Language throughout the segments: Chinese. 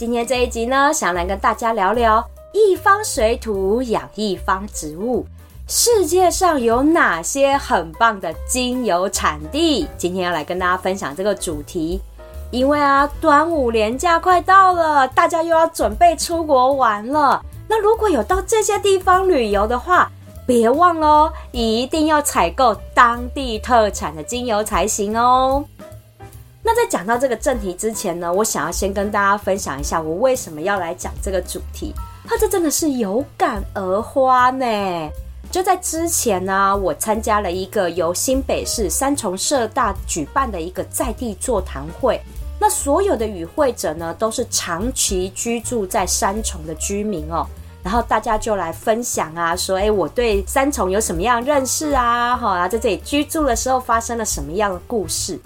今天这一集呢，想来跟大家聊聊一方水土养一方植物，世界上有哪些很棒的精油产地？今天要来跟大家分享这个主题，因为啊，端午连假快到了，大家又要准备出国玩了。那如果有到这些地方旅游的话，别忘了哦，一定要采购当地特产的精油才行哦。在讲到这个正题之前呢，我想要先跟大家分享一下我为什么要来讲这个主题。哈这真的是有感而发呢。就在之前呢，我参加了一个由新北市三重社大举办的一个在地座谈会。那所有的与会者呢，都是长期居住在三重的居民哦。然后大家就来分享啊，说哎，我对三重有什么样认识啊？好啊，在这里居住的时候发生了什么样的故事？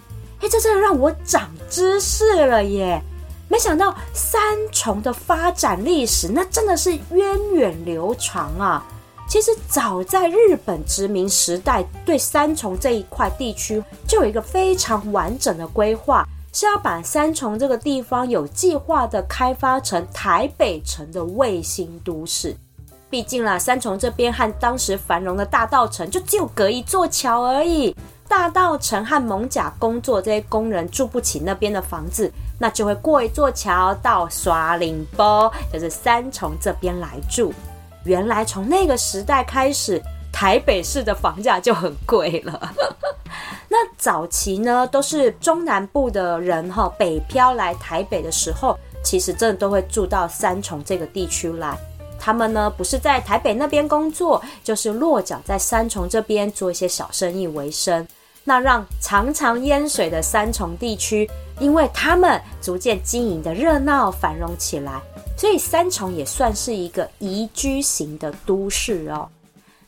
哎，这真的让我长知识了耶！没想到三重的发展历史，那真的是源远流长啊。其实早在日本殖民时代，对三重这一块地区就有一个非常完整的规划，是要把三重这个地方有计划的开发成台北城的卫星都市。毕竟啦，三重这边和当时繁荣的大稻城就只有隔一座桥而已。大稻埕和蒙甲工作这些工人住不起那边的房子，那就会过一座桥到刷岭波，就是三重这边来住。原来从那个时代开始，台北市的房价就很贵了。那早期呢，都是中南部的人哈，北漂来台北的时候，其实真的都会住到三重这个地区来。他们呢，不是在台北那边工作，就是落脚在三重这边做一些小生意为生。那让常常淹水的三重地区，因为他们逐渐经营的热闹繁荣起来，所以三重也算是一个宜居型的都市哦。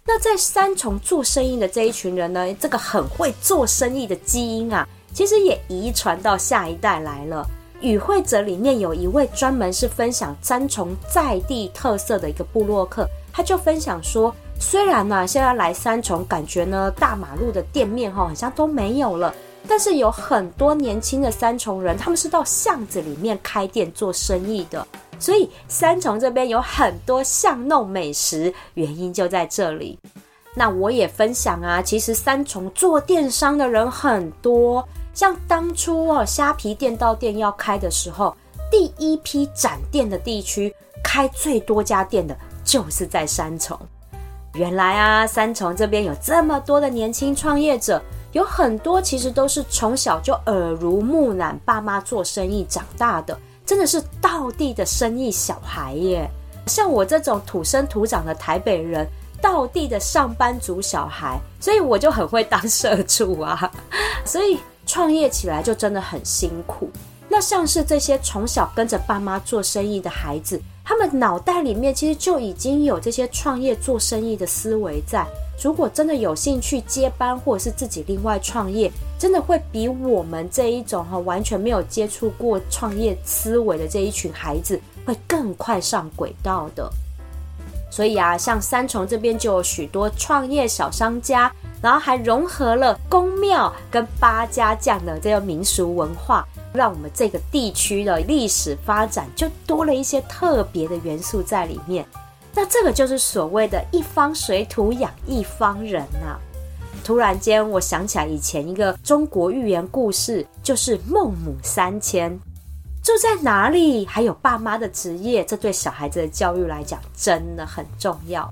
那在三重做生意的这一群人呢，这个很会做生意的基因啊，其实也遗传到下一代来了。与会者里面有一位专门是分享三重在地特色的一个部落客，他就分享说。虽然呢，现在来三重，感觉呢大马路的店面哈好像都没有了，但是有很多年轻的三重人，他们是到巷子里面开店做生意的，所以三重这边有很多巷弄美食，原因就在这里。那我也分享啊，其实三重做电商的人很多，像当初哦虾皮店到店要开的时候，第一批展店的地区开最多家店的就是在三重。原来啊，三重这边有这么多的年轻创业者，有很多其实都是从小就耳濡目染，爸妈做生意长大的，真的是道地的生意小孩耶。像我这种土生土长的台北人，道地的上班族小孩，所以我就很会当社畜啊，所以创业起来就真的很辛苦。那像是这些从小跟着爸妈做生意的孩子。他们脑袋里面其实就已经有这些创业做生意的思维在。如果真的有兴趣接班，或者是自己另外创业，真的会比我们这一种哈完全没有接触过创业思维的这一群孩子会更快上轨道的。所以啊，像三重这边就有许多创业小商家，然后还融合了宫庙跟八家将的这个民俗文化。让我们这个地区的历史发展就多了一些特别的元素在里面。那这个就是所谓的一方水土养一方人啊！突然间，我想起来以前一个中国寓言故事，就是孟母三迁。住在哪里，还有爸妈的职业，这对小孩子的教育来讲真的很重要。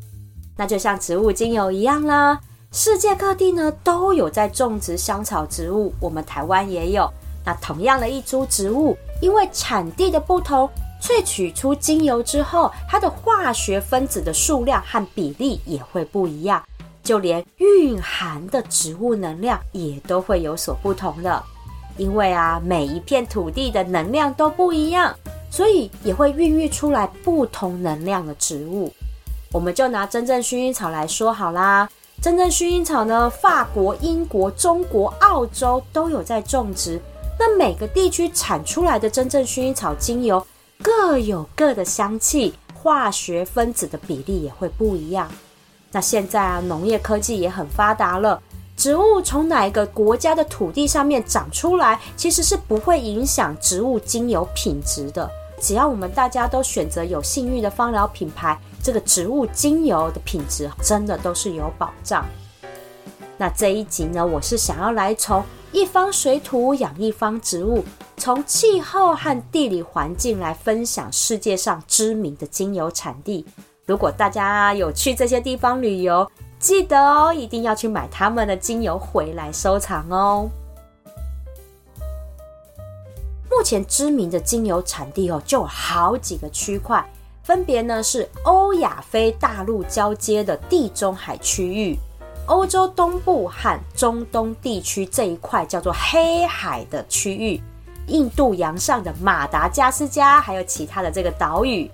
那就像植物精油一样啦，世界各地呢都有在种植香草植物，我们台湾也有。那同样的一株植物，因为产地的不同，萃取出精油之后，它的化学分子的数量和比例也会不一样，就连蕴含的植物能量也都会有所不同的。因为啊，每一片土地的能量都不一样，所以也会孕育出来不同能量的植物。我们就拿真正薰衣草来说好啦。真正薰衣草呢，法国、英国、中国、澳洲都有在种植。那每个地区产出来的真正薰衣草精油各有各的香气，化学分子的比例也会不一样。那现在啊，农业科技也很发达了，植物从哪一个国家的土地上面长出来，其实是不会影响植物精油品质的。只要我们大家都选择有信誉的芳疗品牌。这个植物精油的品质真的都是有保障。那这一集呢，我是想要来从一方水土养一方植物，从气候和地理环境来分享世界上知名的精油产地。如果大家有去这些地方旅游，记得哦，一定要去买他们的精油回来收藏哦。目前知名的精油产地哦，就有好几个区块。分别呢是欧亚非大陆交接的地中海区域、欧洲东部和中东地区这一块叫做黑海的区域、印度洋上的马达加斯加，还有其他的这个岛屿。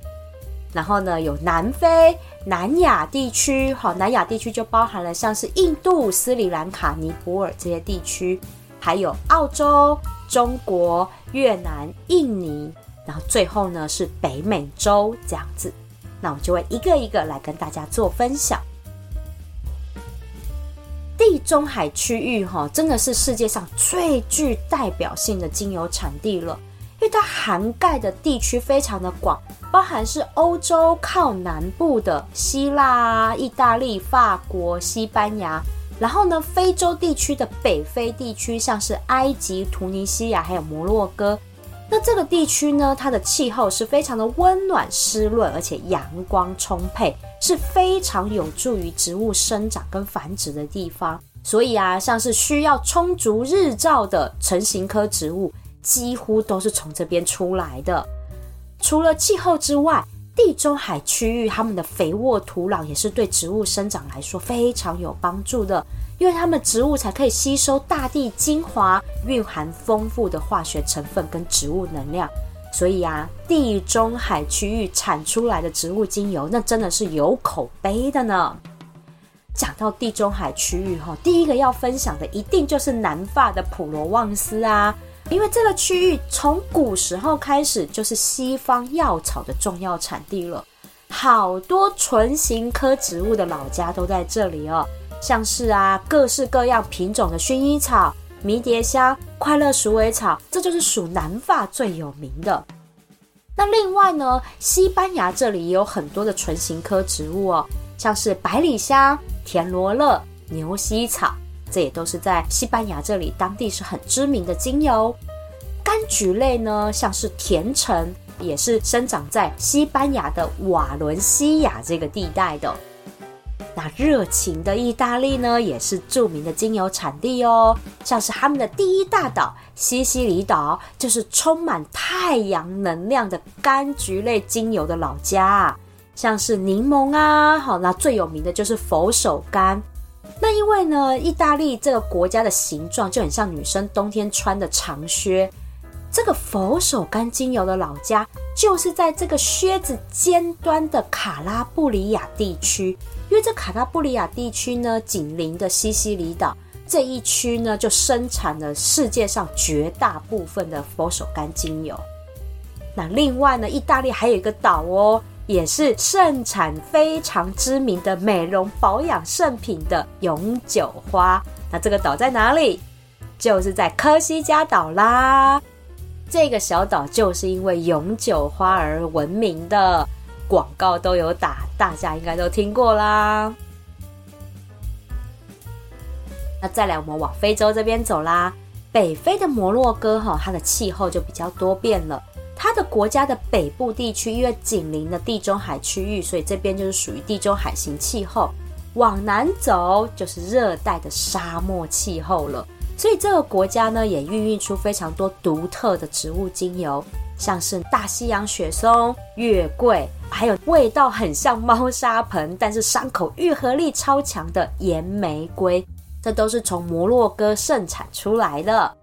然后呢，有南非、南亚地区，好，南亚地区就包含了像是印度、斯里兰卡、尼泊尔这些地区，还有澳洲、中国、越南、印尼。然后最后呢是北美洲这样子，那我就会一个一个来跟大家做分享。地中海区域哈，真的是世界上最具代表性的精油产地了，因为它涵盖的地区非常的广，包含是欧洲靠南部的希腊、意大利、法国、西班牙，然后呢非洲地区的北非地区，像是埃及、突尼西亚还有摩洛哥。那这个地区呢，它的气候是非常的温暖湿润，而且阳光充沛，是非常有助于植物生长跟繁殖的地方。所以啊，像是需要充足日照的成型科植物，几乎都是从这边出来的。除了气候之外，地中海区域它们的肥沃土壤也是对植物生长来说非常有帮助的。因为它们植物才可以吸收大地精华，蕴含丰富的化学成分跟植物能量，所以啊，地中海区域产出来的植物精油，那真的是有口碑的呢。讲到地中海区域哈，第一个要分享的一定就是南法的普罗旺斯啊，因为这个区域从古时候开始就是西方药草的重要产地了，好多唇形科植物的老家都在这里哦。像是啊，各式各样品种的薰衣草、迷迭香、快乐鼠尾草，这就是属南法最有名的。那另外呢，西班牙这里也有很多的唇形科植物哦，像是百里香、田螺乐、牛膝草，这也都是在西班牙这里当地是很知名的精油。柑橘类呢，像是甜橙，也是生长在西班牙的瓦伦西亚这个地带的。那热情的意大利呢，也是著名的精油产地哦。像是他们的第一大岛西西里岛，就是充满太阳能量的柑橘类精油的老家。像是柠檬啊，好，那最有名的就是佛手柑。那因为呢，意大利这个国家的形状就很像女生冬天穿的长靴。这个佛手柑精油的老家，就是在这个靴子尖端的卡拉布里亚地区。因为这卡拉布里亚地区呢，紧邻的西西里岛这一区呢，就生产了世界上绝大部分的佛手柑精油。那另外呢，意大利还有一个岛哦，也是盛产非常知名的美容保养圣品的永久花。那这个岛在哪里？就是在科西嘉岛啦。这个小岛就是因为永久花而闻名的。广告都有打，大家应该都听过啦。那再来，我们往非洲这边走啦。北非的摩洛哥哈，它的气候就比较多变了。它的国家的北部地区因为紧邻的地中海区域，所以这边就是属于地中海型气候。往南走就是热带的沙漠气候了。所以这个国家呢，也孕育出非常多独特的植物精油。像是大西洋雪松、月桂，还有味道很像猫砂盆，但是伤口愈合力超强的岩玫瑰，这都是从摩洛哥盛产出来的。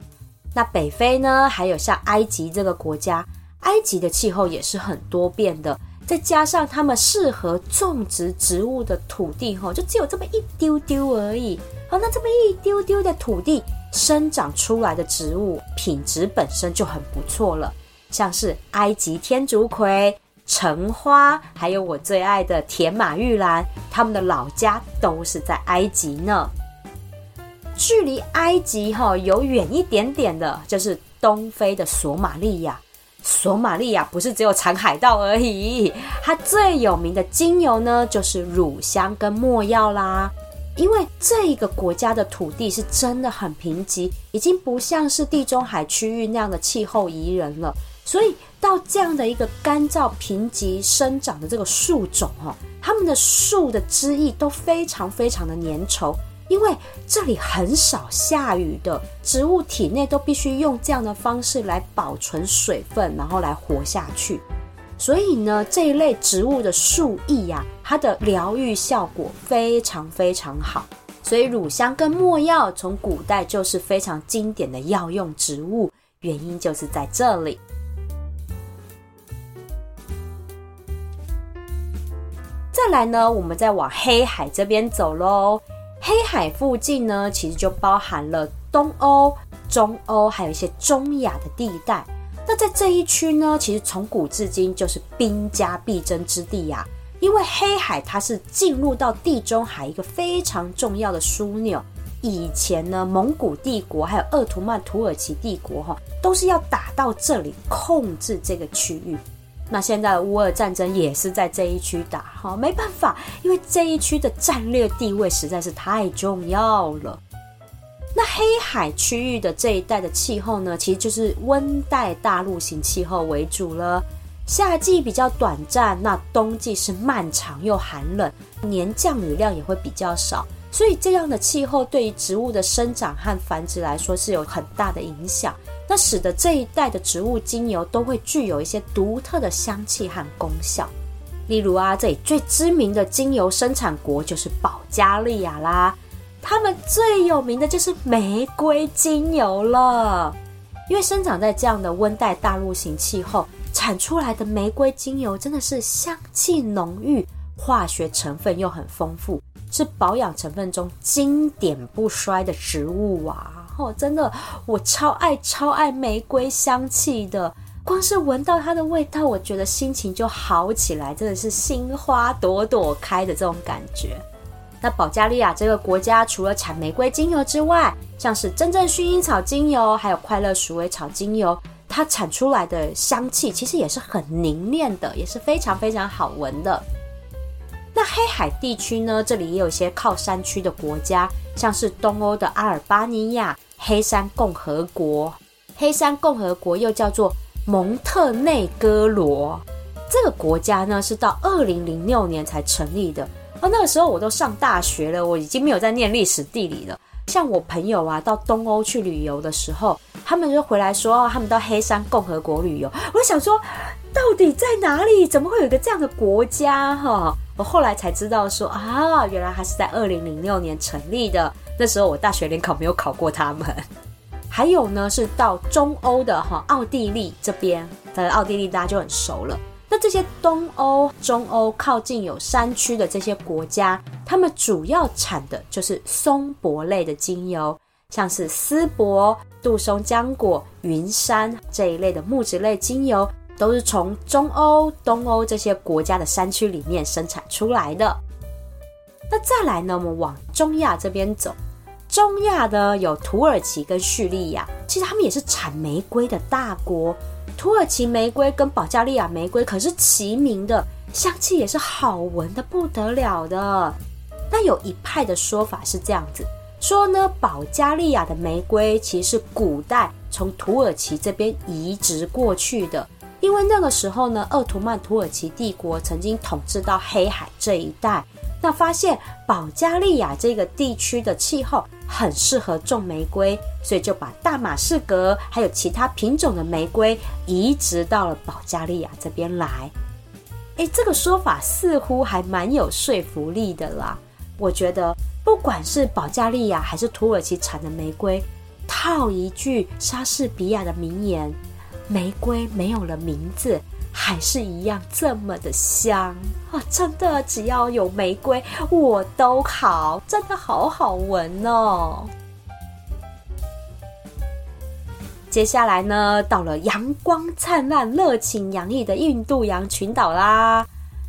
那北非呢，还有像埃及这个国家，埃及的气候也是很多变的，再加上他们适合种植植物的土地，哈，就只有这么一丢丢而已。好，那这么一丢丢的土地生长出来的植物品质本身就很不错了，像是埃及天竺葵。橙花，还有我最爱的甜马玉兰，他们的老家都是在埃及呢。距离埃及哈有远一点点的，就是东非的索马利亚。索马利亚不是只有产海盗而已，它最有名的精油呢，就是乳香跟没药啦。因为这一个国家的土地是真的很贫瘠，已经不像是地中海区域那样的气候宜人了，所以。到这样的一个干燥贫瘠生长的这个树种哈，它们的树的枝叶都非常非常的粘稠，因为这里很少下雨的，植物体内都必须用这样的方式来保存水分，然后来活下去。所以呢，这一类植物的树液呀，它的疗愈效果非常非常好。所以乳香跟没药从古代就是非常经典的药用植物，原因就是在这里。再来呢，我们再往黑海这边走喽。黑海附近呢，其实就包含了东欧、中欧，还有一些中亚的地带。那在这一区呢，其实从古至今就是兵家必争之地呀。因为黑海它是进入到地中海一个非常重要的枢纽。以前呢，蒙古帝国还有鄂图曼土耳其帝国哈，都是要打到这里控制这个区域。那现在乌俄战争也是在这一区打，哈，没办法，因为这一区的战略地位实在是太重要了。那黑海区域的这一带的气候呢，其实就是温带大陆型气候为主了。夏季比较短暂，那冬季是漫长又寒冷，年降雨量也会比较少，所以这样的气候对于植物的生长和繁殖来说是有很大的影响。那使得这一带的植物精油都会具有一些独特的香气和功效。例如啊，这里最知名的精油生产国就是保加利亚啦，他们最有名的就是玫瑰精油了。因为生长在这样的温带大陆型气候，产出来的玫瑰精油真的是香气浓郁，化学成分又很丰富，是保养成分中经典不衰的植物啊。哦，真的，我超爱超爱玫瑰香气的，光是闻到它的味道，我觉得心情就好起来，真的是心花朵朵开的这种感觉。那保加利亚这个国家，除了产玫瑰精油之外，像是真正薰衣草精油，还有快乐鼠尾草精油，它产出来的香气其实也是很凝练的，也是非常非常好闻的。那黑海地区呢，这里也有一些靠山区的国家，像是东欧的阿尔巴尼亚。黑山共和国，黑山共和国又叫做蒙特内哥罗，这个国家呢是到二零零六年才成立的。而那个时候我都上大学了，我已经没有在念历史地理了。像我朋友啊，到东欧去旅游的时候，他们就回来说，哦，他们到黑山共和国旅游。我想说，到底在哪里？怎么会有一个这样的国家？哈，我后来才知道说啊，原来它是在二零零六年成立的。那时候我大学联考没有考过他们，还有呢是到中欧的哈奥地利这边，在奥地利大家就很熟了。那这些东欧、中欧靠近有山区的这些国家，他们主要产的就是松柏类的精油，像是丝柏、杜松浆果、云杉这一类的木质类精油，都是从中欧、东欧这些国家的山区里面生产出来的。那再来呢，我们往中亚这边走。中亚呢，有土耳其跟叙利亚，其实他们也是产玫瑰的大国。土耳其玫瑰跟保加利亚玫瑰可是齐名的，香气也是好闻的不得了的。那有一派的说法是这样子说呢，保加利亚的玫瑰其实是古代从土耳其这边移植过去的，因为那个时候呢，鄂图曼土耳其帝国曾经统治到黑海这一带。那发现保加利亚这个地区的气候很适合种玫瑰，所以就把大马士革还有其他品种的玫瑰移植到了保加利亚这边来。诶，这个说法似乎还蛮有说服力的啦。我觉得不管是保加利亚还是土耳其产的玫瑰，套一句莎士比亚的名言：“玫瑰没有了名字，还是一样这么的香啊！”真的，只要有玫瑰，我都好，真的好好闻哦。接下来呢，到了阳光灿烂、热情洋溢的印度洋群岛啦。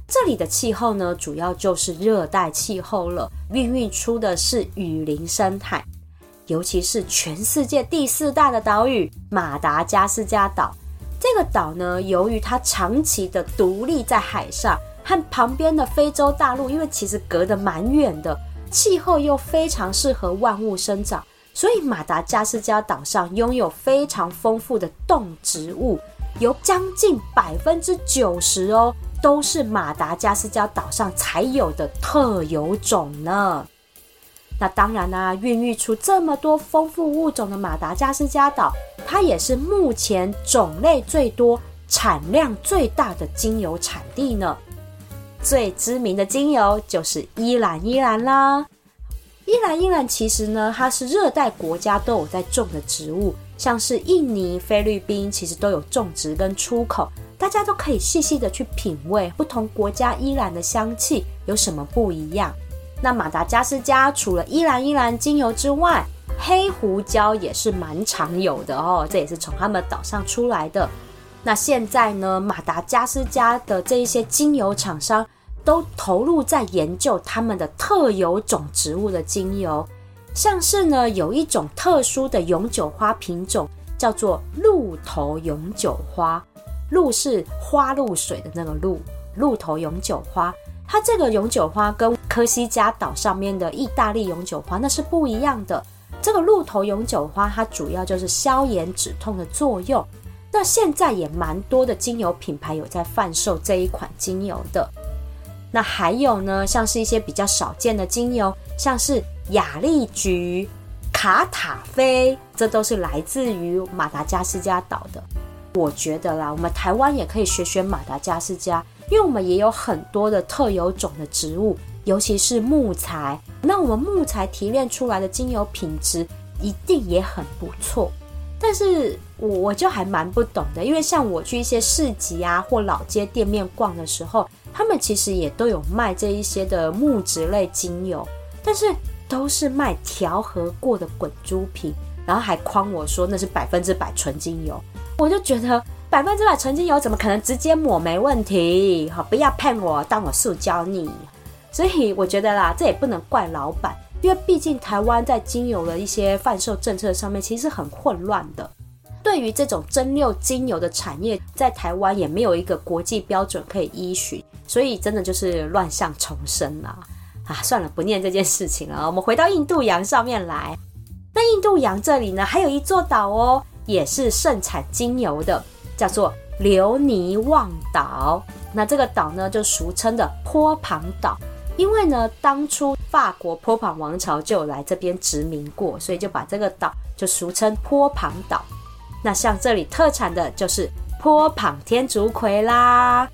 这里的气候呢，主要就是热带气候了，孕育出的是雨林生态。尤其是全世界第四大的岛屿马达加斯加岛。这个岛呢，由于它长期的独立在海上，和旁边的非洲大陆，因为其实隔得蛮远的，气候又非常适合万物生长。所以马达加斯加岛上拥有非常丰富的动植物，有将近百分之九十哦，都是马达加斯加岛上才有的特有种呢。那当然啦、孕育出这么多丰富物种的马达加斯加岛，它也是目前种类最多、产量最大的精油产地呢。最知名的精油就是依兰依兰啦。依兰依兰其实呢，它是热带国家都有在种的植物，像是印尼、菲律宾，其实都有种植跟出口。大家都可以细细的去品味不同国家依兰的香气有什么不一样。那马达加斯加除了依兰依兰精油之外，黑胡椒也是蛮常有的哦，这也是从他们岛上出来的。那现在呢，马达加斯加的这一些精油厂商。都投入在研究他们的特有种植物的精油，像是呢，有一种特殊的永久花品种，叫做鹿头永久花。鹿是花露水的那个鹿，鹿头永久花。它这个永久花跟科西嘉岛上面的意大利永久花那是不一样的。这个鹿头永久花，它主要就是消炎止痛的作用。那现在也蛮多的精油品牌有在贩售这一款精油的。那还有呢，像是一些比较少见的精油，像是雅丽菊、卡塔菲，这都是来自于马达加斯加岛的。我觉得啦，我们台湾也可以学学马达加斯加，因为我们也有很多的特有种的植物，尤其是木材。那我们木材提炼出来的精油品质一定也很不错。但是我我就还蛮不懂的，因为像我去一些市集啊或老街店面逛的时候。他们其实也都有卖这一些的木质类精油，但是都是卖调和过的滚珠瓶，然后还诓我说那是百分之百纯精油。我就觉得百分之百纯精油怎么可能直接抹没问题？好，不要骗我，当我塑胶腻。所以我觉得啦，这也不能怪老板，因为毕竟台湾在精油的一些贩售政策上面其实很混乱的。对于这种蒸馏精油的产业，在台湾也没有一个国际标准可以依循。所以真的就是乱象丛生啦啊！算了，不念这件事情了。我们回到印度洋上面来。那印度洋这里呢，还有一座岛哦，也是盛产精油的，叫做留尼旺岛。那这个岛呢，就俗称的波旁岛，因为呢，当初法国波旁王朝就来这边殖民过，所以就把这个岛就俗称波旁岛。那像这里特产的就是波旁天竺葵啦。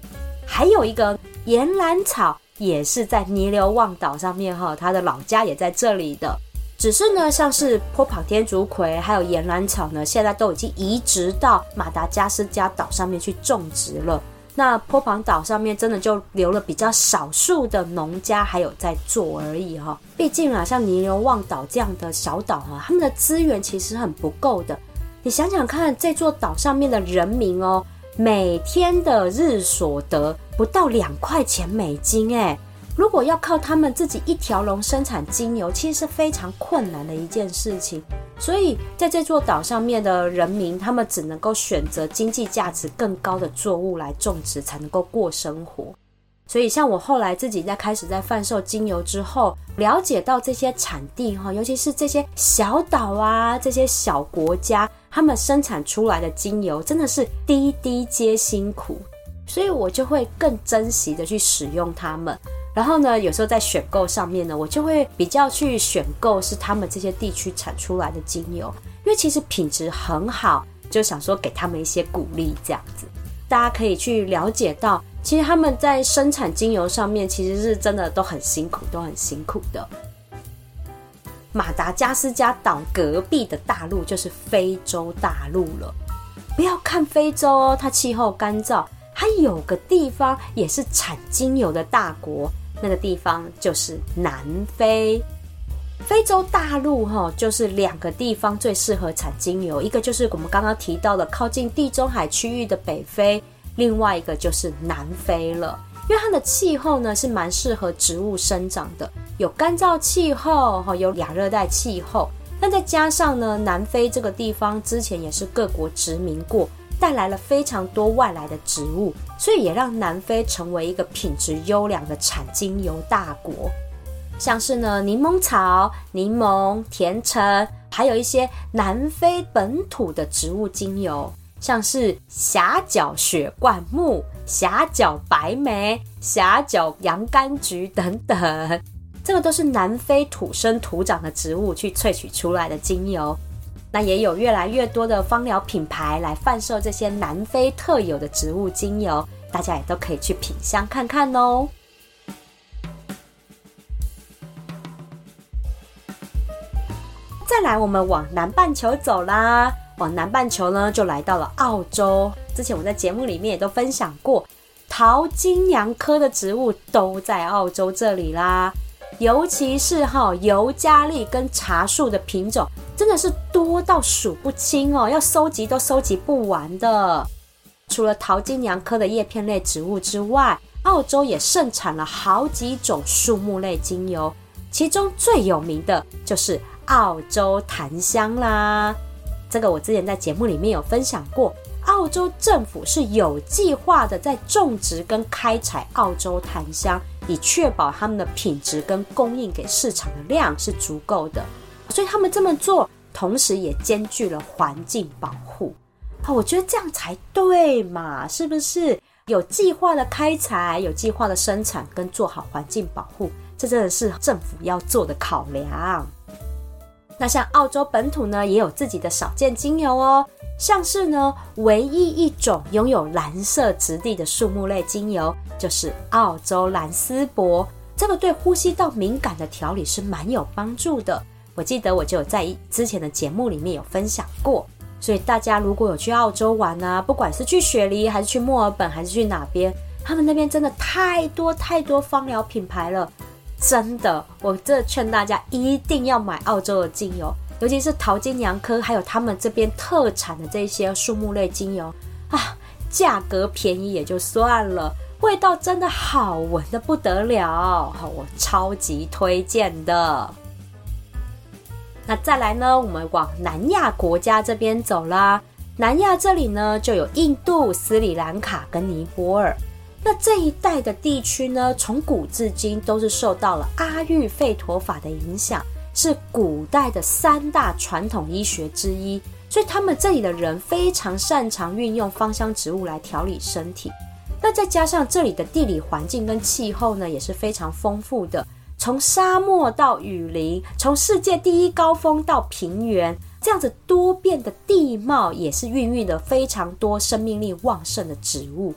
还有一个岩兰草，也是在尼流旺岛上面哈，他的老家也在这里的。只是呢，像是波旁天竺葵还有岩兰草呢，现在都已经移植到马达加斯加岛上面去种植了。那坡旁岛上面真的就留了比较少数的农家还有在做而已哈。毕竟啊，像尼流望岛这样的小岛哈，他们的资源其实很不够的。你想想看，这座岛上面的人民哦。每天的日所得不到两块钱美金，哎，如果要靠他们自己一条龙生产精油，其实是非常困难的一件事情。所以在这座岛上面的人民，他们只能够选择经济价值更高的作物来种植，才能够过生活。所以，像我后来自己在开始在贩售精油之后，了解到这些产地哈，尤其是这些小岛啊，这些小国家，他们生产出来的精油真的是滴滴皆辛苦，所以我就会更珍惜的去使用它们。然后呢，有时候在选购上面呢，我就会比较去选购是他们这些地区产出来的精油，因为其实品质很好，就想说给他们一些鼓励，这样子，大家可以去了解到。其实他们在生产精油上面，其实是真的都很辛苦，都很辛苦的。马达加斯加岛隔壁的大陆就是非洲大陆了。不要看非洲哦，它气候干燥，它有个地方也是产精油的大国，那个地方就是南非。非洲大陆哈，就是两个地方最适合产精油，一个就是我们刚刚提到的靠近地中海区域的北非，另外一个就是南非了。因为它的气候呢是蛮适合植物生长的，有干燥气候哈，有亚热带气候。那再加上呢，南非这个地方之前也是各国殖民过，带来了非常多外来的植物，所以也让南非成为一个品质优良的产精油大国。像是呢，柠檬草、柠檬、甜橙，还有一些南非本土的植物精油，像是狭角雪灌木、狭角白梅、狭角洋甘菊等等，这个都是南非土生土长的植物去萃取出来的精油。那也有越来越多的芳疗品牌来贩售这些南非特有的植物精油，大家也都可以去品香看看哦。再来，我们往南半球走啦。往南半球呢，就来到了澳洲。之前我在节目里面也都分享过，桃金娘科的植物都在澳洲这里啦。尤其是哈尤加利跟茶树的品种，真的是多到数不清哦，要收集都收集不完的。除了桃金娘科的叶片类植物之外，澳洲也盛产了好几种树木类精油，其中最有名的就是。澳洲檀香啦，这个我之前在节目里面有分享过。澳洲政府是有计划的在种植跟开采澳洲檀香，以确保他们的品质跟供应给市场的量是足够的。所以他们这么做，同时也兼具了环境保护。啊，我觉得这样才对嘛，是不是？有计划的开采，有计划的生产，跟做好环境保护，这真的是政府要做的考量。那像澳洲本土呢，也有自己的少见精油哦，像是呢，唯一一种拥有蓝色质地的树木类精油，就是澳洲蓝丝柏。这个对呼吸道敏感的调理是蛮有帮助的。我记得我就有在之前的节目里面有分享过，所以大家如果有去澳洲玩啊，不管是去雪梨，还是去墨尔本，还是去哪边，他们那边真的太多太多芳疗品牌了。真的，我这劝大家一定要买澳洲的精油，尤其是淘金娘科，还有他们这边特产的这些树木类精油啊，价格便宜也就算了，味道真的好闻得不得了，我超级推荐的。那再来呢，我们往南亚国家这边走啦，南亚这里呢就有印度、斯里兰卡跟尼泊尔。那这一带的地区呢，从古至今都是受到了阿育吠陀法的影响，是古代的三大传统医学之一，所以他们这里的人非常擅长运用芳香植物来调理身体。那再加上这里的地理环境跟气候呢，也是非常丰富的，从沙漠到雨林，从世界第一高峰到平原，这样子多变的地貌，也是孕育了非常多生命力旺盛的植物。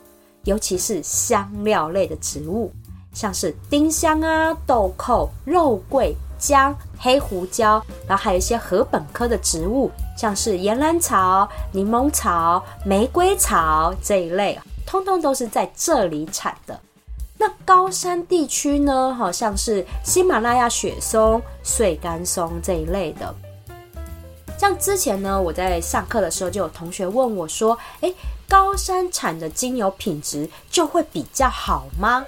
尤其是香料类的植物，像是丁香啊、豆蔻、肉桂、姜、黑胡椒，然后还有一些禾本科的植物，像是岩兰草、柠檬草、玫瑰草这一类，通通都是在这里产的。那高山地区呢，好像是喜马拉雅雪松、穗干松这一类的。像之前呢，我在上课的时候，就有同学问我说：“诶，高山产的精油品质就会比较好吗？”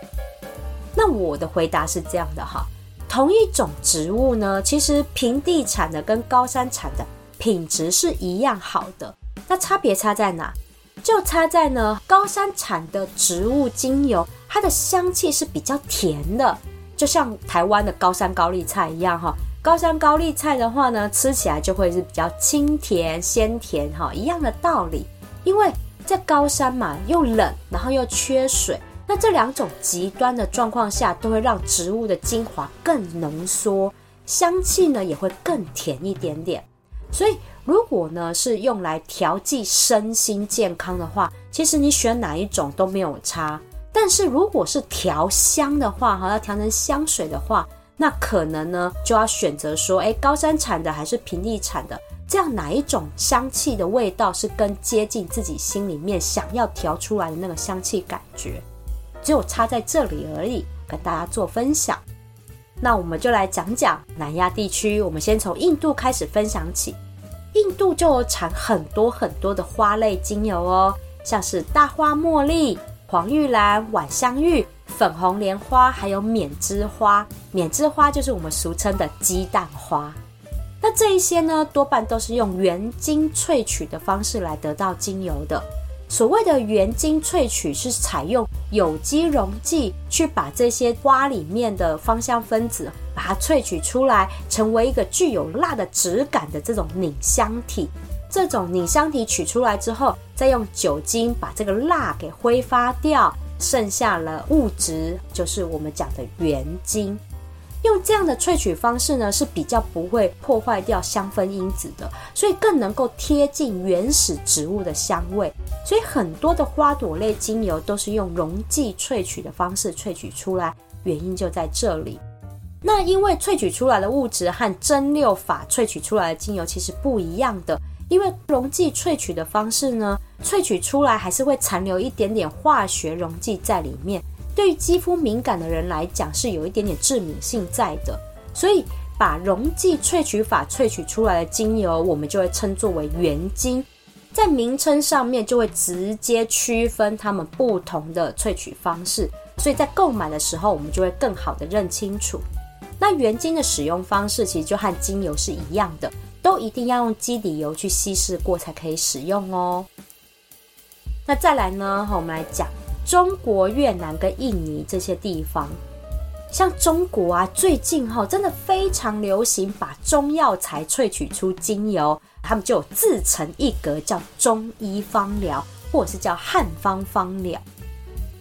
那我的回答是这样的哈，同一种植物呢，其实平地产的跟高山产的品质是一样好的。那差别差在哪？就差在呢，高山产的植物精油，它的香气是比较甜的，就像台湾的高山高丽菜一样哈。高山高丽菜的话呢，吃起来就会是比较清甜鲜甜哈，一样的道理。因为在高山嘛，又冷，然后又缺水，那这两种极端的状况下，都会让植物的精华更浓缩，香气呢也会更甜一点点。所以如果呢是用来调剂身心健康的话，其实你选哪一种都没有差。但是如果是调香的话，哈，要调成香水的话。那可能呢就要选择说，诶，高山产的还是平地产的？这样哪一种香气的味道是更接近自己心里面想要调出来的那个香气感觉？只有差在这里而已，跟大家做分享。那我们就来讲讲南亚地区，我们先从印度开始分享起。印度就有产很多很多的花类精油哦，像是大花茉莉、黄玉兰、晚香玉、粉红莲花，还有缅枝花。缅枝花就是我们俗称的鸡蛋花。那这一些呢，多半都是用原精萃取的方式来得到精油的。所谓的原精萃取，是采用有机溶剂去把这些花里面的芳香分子把它萃取出来，成为一个具有蜡的质感的这种凝香体。这种凝香体取出来之后，再用酒精把这个蜡给挥发掉，剩下了物质就是我们讲的原精。用这样的萃取方式呢，是比较不会破坏掉香氛因子的，所以更能够贴近原始植物的香味。所以很多的花朵类精油都是用溶剂萃取的方式萃取出来，原因就在这里。那因为萃取出来的物质和蒸馏法萃取出来的精油其实不一样的，因为溶剂萃取的方式呢，萃取出来还是会残留一点点化学溶剂在里面。对于肌肤敏感的人来讲，是有一点点致敏性在的，所以把溶剂萃取法萃取出来的精油，我们就会称作为原精，在名称上面就会直接区分它们不同的萃取方式，所以在购买的时候，我们就会更好的认清楚。那原精的使用方式其实就和精油是一样的，都一定要用基底油去稀释过才可以使用哦。那再来呢，我们来讲。中国、越南跟印尼这些地方，像中国啊，最近哈真的非常流行把中药材萃取出精油，他们就自成一格，叫中医芳疗，或者是叫汉方芳疗。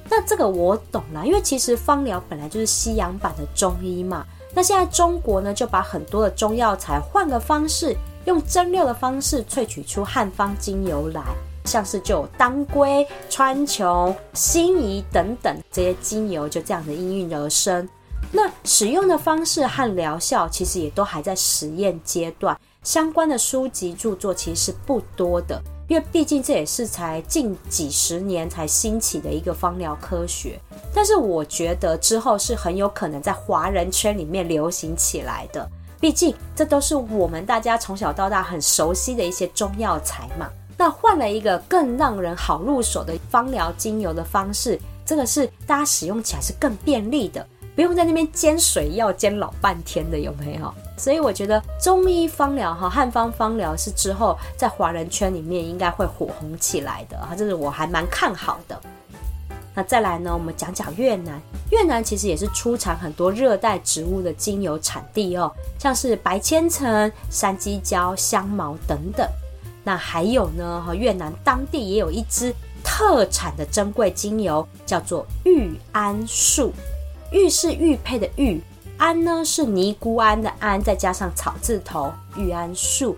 那这个我懂了，因为其实芳疗本来就是西洋版的中医嘛。那现在中国呢，就把很多的中药材换个方式，用蒸馏的方式萃取出汉方精油来。像是就当归、川穹、辛夷等等这些精油，就这样的应运而生。那使用的方式和疗效，其实也都还在实验阶段。相关的书籍著作其实是不多的，因为毕竟这也是才近几十年才兴起的一个芳疗科学。但是我觉得之后是很有可能在华人圈里面流行起来的，毕竟这都是我们大家从小到大很熟悉的一些中药材嘛。那换了一个更让人好入手的芳疗精油的方式，这个是大家使用起来是更便利的，不用在那边煎水要煎老半天的，有没有？所以我觉得中医芳疗哈，汉方芳疗是之后在华人圈里面应该会火红起来的啊，这是我还蛮看好的。那再来呢，我们讲讲越南，越南其实也是出产很多热带植物的精油产地哦，像是白千层、山鸡椒、香茅等等。那还有呢，和越南当地也有一支特产的珍贵精油，叫做玉安树。玉是玉佩的玉，安呢是尼姑庵的庵，再加上草字头，玉安树。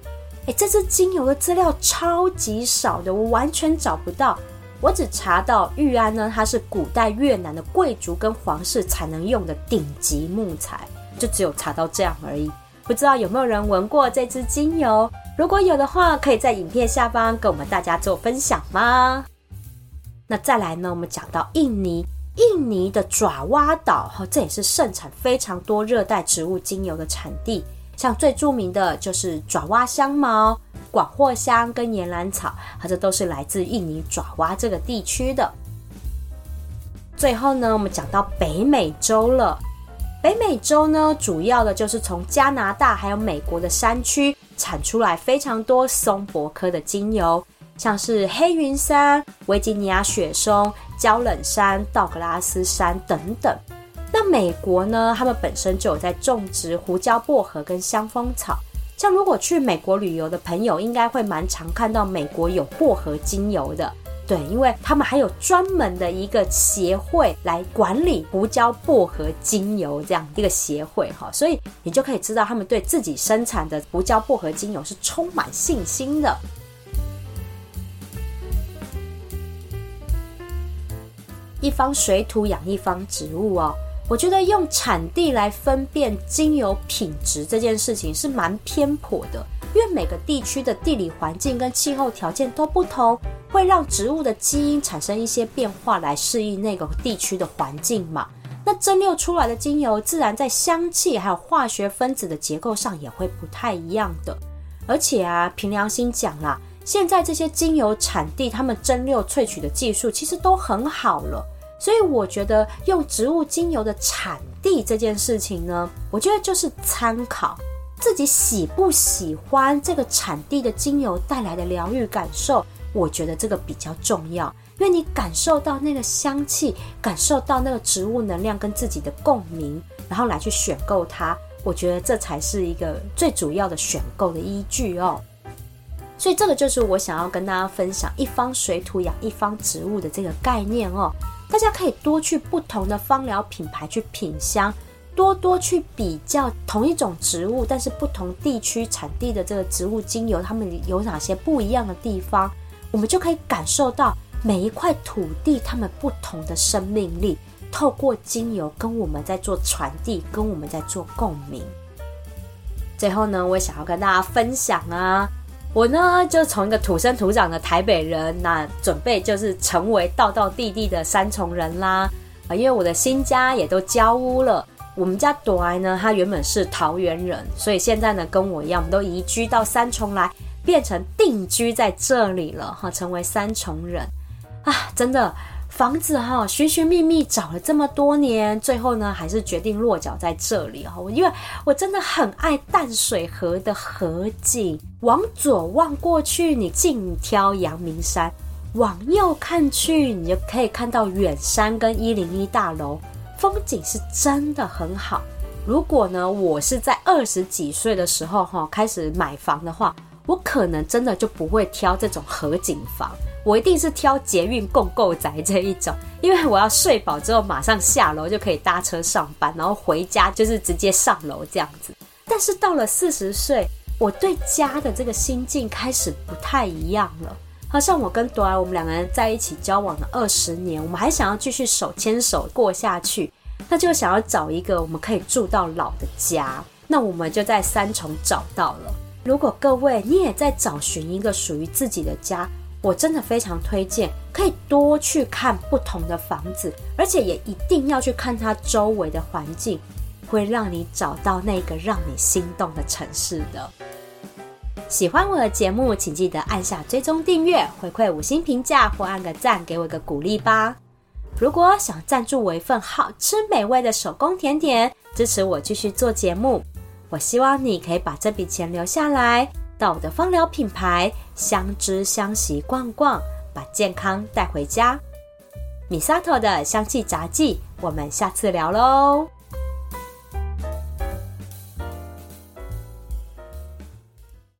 哎，这支精油的资料超级少的，我完全找不到。我只查到玉安呢，它是古代越南的贵族跟皇室才能用的顶级木材，就只有查到这样而已。不知道有没有人闻过这支精油？如果有的话，可以在影片下方跟我们大家做分享吗？那再来呢，我们讲到印尼，印尼的爪哇岛哈，这也是盛产非常多热带植物精油的产地。像最著名的就是爪哇香茅、广藿香跟岩兰草，它这都是来自印尼爪哇这个地区的。最后呢，我们讲到北美洲了。北美洲呢，主要的就是从加拿大还有美国的山区产出来非常多松柏科的精油，像是黑云杉、维吉尼亚雪松、焦冷杉、道格拉斯杉等等。那美国呢，他们本身就有在种植胡椒薄荷跟香蜂草，像如果去美国旅游的朋友，应该会蛮常看到美国有薄荷精油的。对，因为他们还有专门的一个协会来管理胡椒薄荷精油这样一个协会哈，所以你就可以知道他们对自己生产的胡椒薄荷精油是充满信心的。一方水土养一方植物哦，我觉得用产地来分辨精油品质这件事情是蛮偏颇的，因为每个地区的地理环境跟气候条件都不同，会让植物的基因产生一些变化来适应那个地区的环境嘛。那蒸馏出来的精油，自然在香气还有化学分子的结构上也会不太一样的。而且啊，凭良心讲啦，现在这些精油产地，他们蒸馏萃取的技术其实都很好了。所以我觉得用植物精油的产地这件事情呢，我觉得就是参考自己喜不喜欢这个产地的精油带来的疗愈感受，我觉得这个比较重要，因为你感受到那个香气，感受到那个植物能量跟自己的共鸣，然后来去选购它，我觉得这才是一个最主要的选购的依据哦。所以这个就是我想要跟大家分享一方水土养一方植物的这个概念哦。大家可以多去不同的芳疗品牌去品香，多多去比较同一种植物，但是不同地区产地的这个植物精油，它们有哪些不一样的地方，我们就可以感受到每一块土地它们不同的生命力，透过精油跟我们在做传递，跟我们在做共鸣。最后呢，我也想要跟大家分享啊。我呢，就从一个土生土长的台北人，那准备就是成为道道地地的三重人啦。啊，因为我的新家也都交屋了。我们家朵儿呢，他原本是桃园人，所以现在呢，跟我一样，我们都移居到三重来，变成定居在这里了哈，成为三重人啊，真的。房子哈，寻寻觅觅找了这么多年，最后呢，还是决定落脚在这里哈。因为我真的很爱淡水河的河景，往左望过去，你尽挑阳明山；往右看去，你就可以看到远山跟一零一大楼，风景是真的很好。如果呢，我是在二十几岁的时候哈开始买房的话，我可能真的就不会挑这种河景房。我一定是挑捷运共构宅这一种，因为我要睡饱之后马上下楼就可以搭车上班，然后回家就是直接上楼这样子。但是到了四十岁，我对家的这个心境开始不太一样了。好像我跟朵儿，我们两个人在一起交往了二十年，我们还想要继续手牵手过下去，那就想要找一个我们可以住到老的家。那我们就在三重找到了。如果各位你也在找寻一个属于自己的家，我真的非常推荐，可以多去看不同的房子，而且也一定要去看它周围的环境，会让你找到那个让你心动的城市的。喜欢我的节目，请记得按下追踪订阅，回馈五星评价或按个赞，给我一个鼓励吧。如果想赞助我一份好吃美味的手工甜点，支持我继续做节目，我希望你可以把这笔钱留下来。到我的芳疗品牌香知香息逛逛，把健康带回家。Misato 的香气杂技，我们下次聊喽。